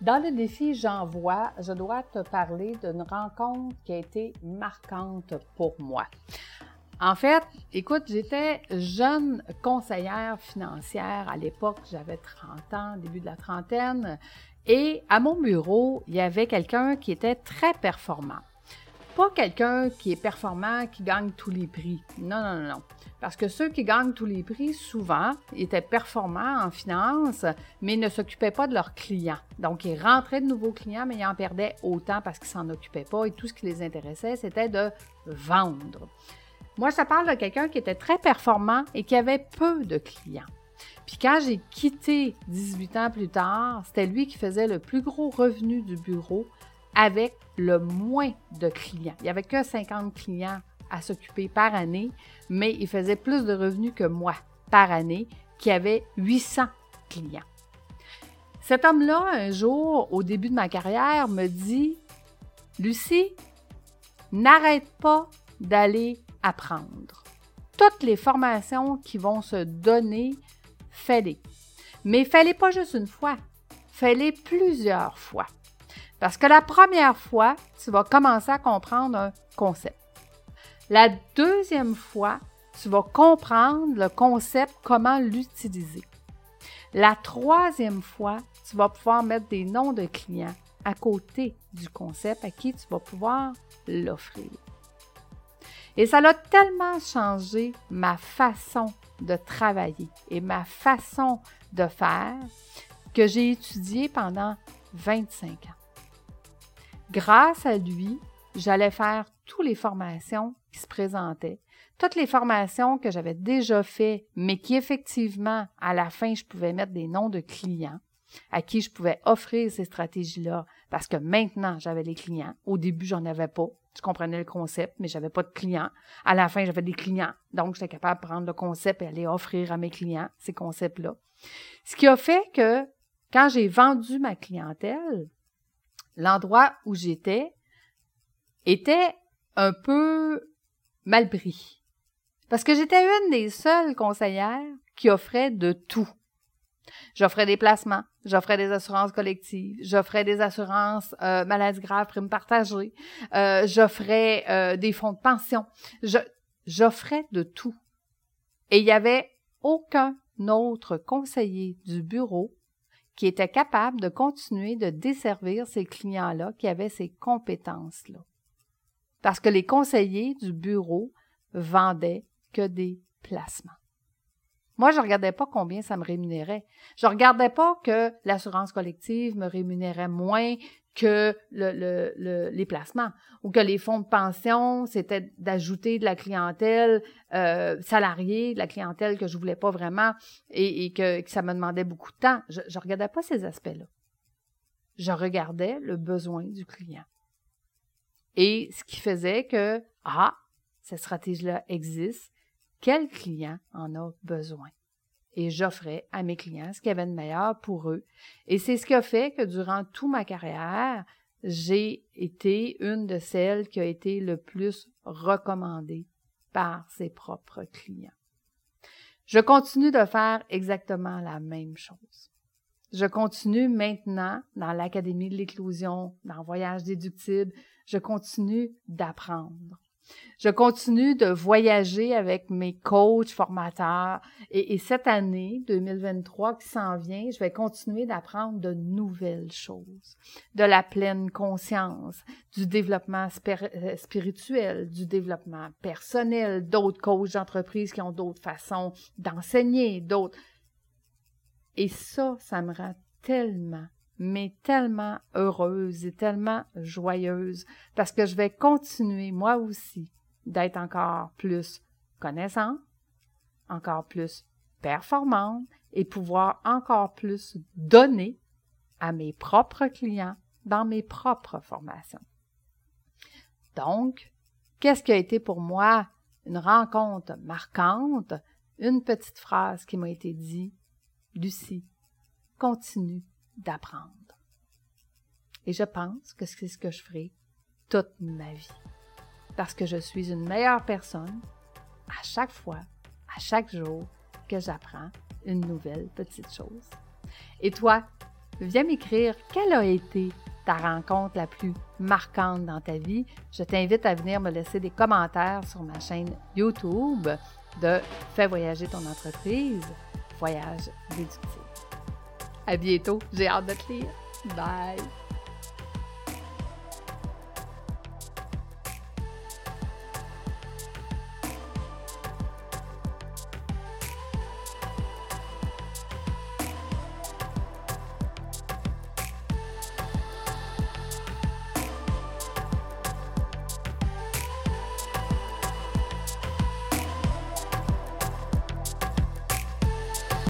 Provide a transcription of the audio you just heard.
Dans le défi J'envoie, je dois te parler d'une rencontre qui a été marquante pour moi. En fait, écoute, j'étais jeune conseillère financière à l'époque, j'avais 30 ans, début de la trentaine, et à mon bureau, il y avait quelqu'un qui était très performant. Pas quelqu'un qui est performant, qui gagne tous les prix. Non, non, non. Parce que ceux qui gagnent tous les prix, souvent, étaient performants en finance, mais ne s'occupaient pas de leurs clients. Donc, ils rentraient de nouveaux clients, mais ils en perdaient autant parce qu'ils s'en occupaient pas et tout ce qui les intéressait, c'était de vendre. Moi, ça parle de quelqu'un qui était très performant et qui avait peu de clients. Puis quand j'ai quitté 18 ans plus tard, c'était lui qui faisait le plus gros revenu du bureau avec le moins de clients. Il n'y avait que 50 clients à s'occuper par année, mais il faisait plus de revenus que moi par année, qui avait 800 clients. Cet homme-là, un jour, au début de ma carrière, me dit Lucie, n'arrête pas d'aller apprendre. Toutes les formations qui vont se donner, fais-les. Mais fais-les pas juste une fois, fais-les plusieurs fois. Parce que la première fois, tu vas commencer à comprendre un concept. La deuxième fois, tu vas comprendre le concept, comment l'utiliser. La troisième fois, tu vas pouvoir mettre des noms de clients à côté du concept à qui tu vas pouvoir l'offrir. Et ça a tellement changé ma façon de travailler et ma façon de faire que j'ai étudié pendant 25 ans. Grâce à lui, j'allais faire toutes les formations qui se présentaient, toutes les formations que j'avais déjà faites, mais qui effectivement, à la fin, je pouvais mettre des noms de clients à qui je pouvais offrir ces stratégies-là, parce que maintenant, j'avais les clients. Au début, j'en avais pas. Je comprenais le concept, mais j'avais pas de clients. À la fin, j'avais des clients. Donc, j'étais capable de prendre le concept et aller offrir à mes clients ces concepts-là. Ce qui a fait que, quand j'ai vendu ma clientèle, l'endroit où j'étais était un peu mal pris. Parce que j'étais une des seules conseillères qui offrait de tout. J'offrais des placements, j'offrais des assurances collectives, j'offrais des assurances euh, maladies graves, primes partagées, euh, j'offrais euh, des fonds de pension, j'offrais de tout. Et il n'y avait aucun autre conseiller du bureau qui était capable de continuer de desservir ces clients-là qui avaient ces compétences-là. Parce que les conseillers du bureau vendaient que des placements. Moi, je ne regardais pas combien ça me rémunérait. Je ne regardais pas que l'assurance collective me rémunérait moins que les placements ou que les fonds de pension, c'était d'ajouter de la clientèle euh, salariée, de la clientèle que je voulais pas vraiment et, que, que, ça me demandait beaucoup de temps. Je ne regardais pas ces aspects-là. Je regardais le besoin du client. Et ce qui faisait que, ah, cette stratégie-là existe, quel client en a besoin? Et j'offrais à mes clients ce qu'il y avait de meilleur pour eux. Et c'est ce qui a fait que durant toute ma carrière, j'ai été une de celles qui a été le plus recommandée par ses propres clients. Je continue de faire exactement la même chose. Je continue maintenant dans l'Académie de l'éclosion, dans Voyage déductible, je continue d'apprendre. Je continue de voyager avec mes coachs, formateurs. Et, cette année 2023 qui s'en vient, je vais continuer d'apprendre de nouvelles choses, de la pleine conscience, du développement euh, spirituel, du développement personnel, d'autres coachs d'entreprise qui ont d'autres façons d'enseigner, d'autres. Et ça, ça me rend tellement mais tellement heureuse et tellement joyeuse parce que je vais continuer moi aussi d'être encore plus connaissante, encore plus performante et pouvoir encore plus donner à mes propres clients dans mes propres formations. Donc, qu'est-ce qui a été pour moi une rencontre marquante? Une petite phrase qui m'a été dit, Lucie, continue d'apprendre. Et je pense que c'est ce que je ferai toute ma vie. Parce que je suis une meilleure personne à chaque fois, à chaque jour que j'apprends une nouvelle petite chose. Et toi, viens m'écrire quelle a été ta rencontre la plus marquante dans ta vie. Je t'invite à venir me laisser des commentaires sur ma chaîne YouTube de Fais voyager ton entreprise, Voyage réductible. À bientôt, j'ai hâte de te lire. Bye!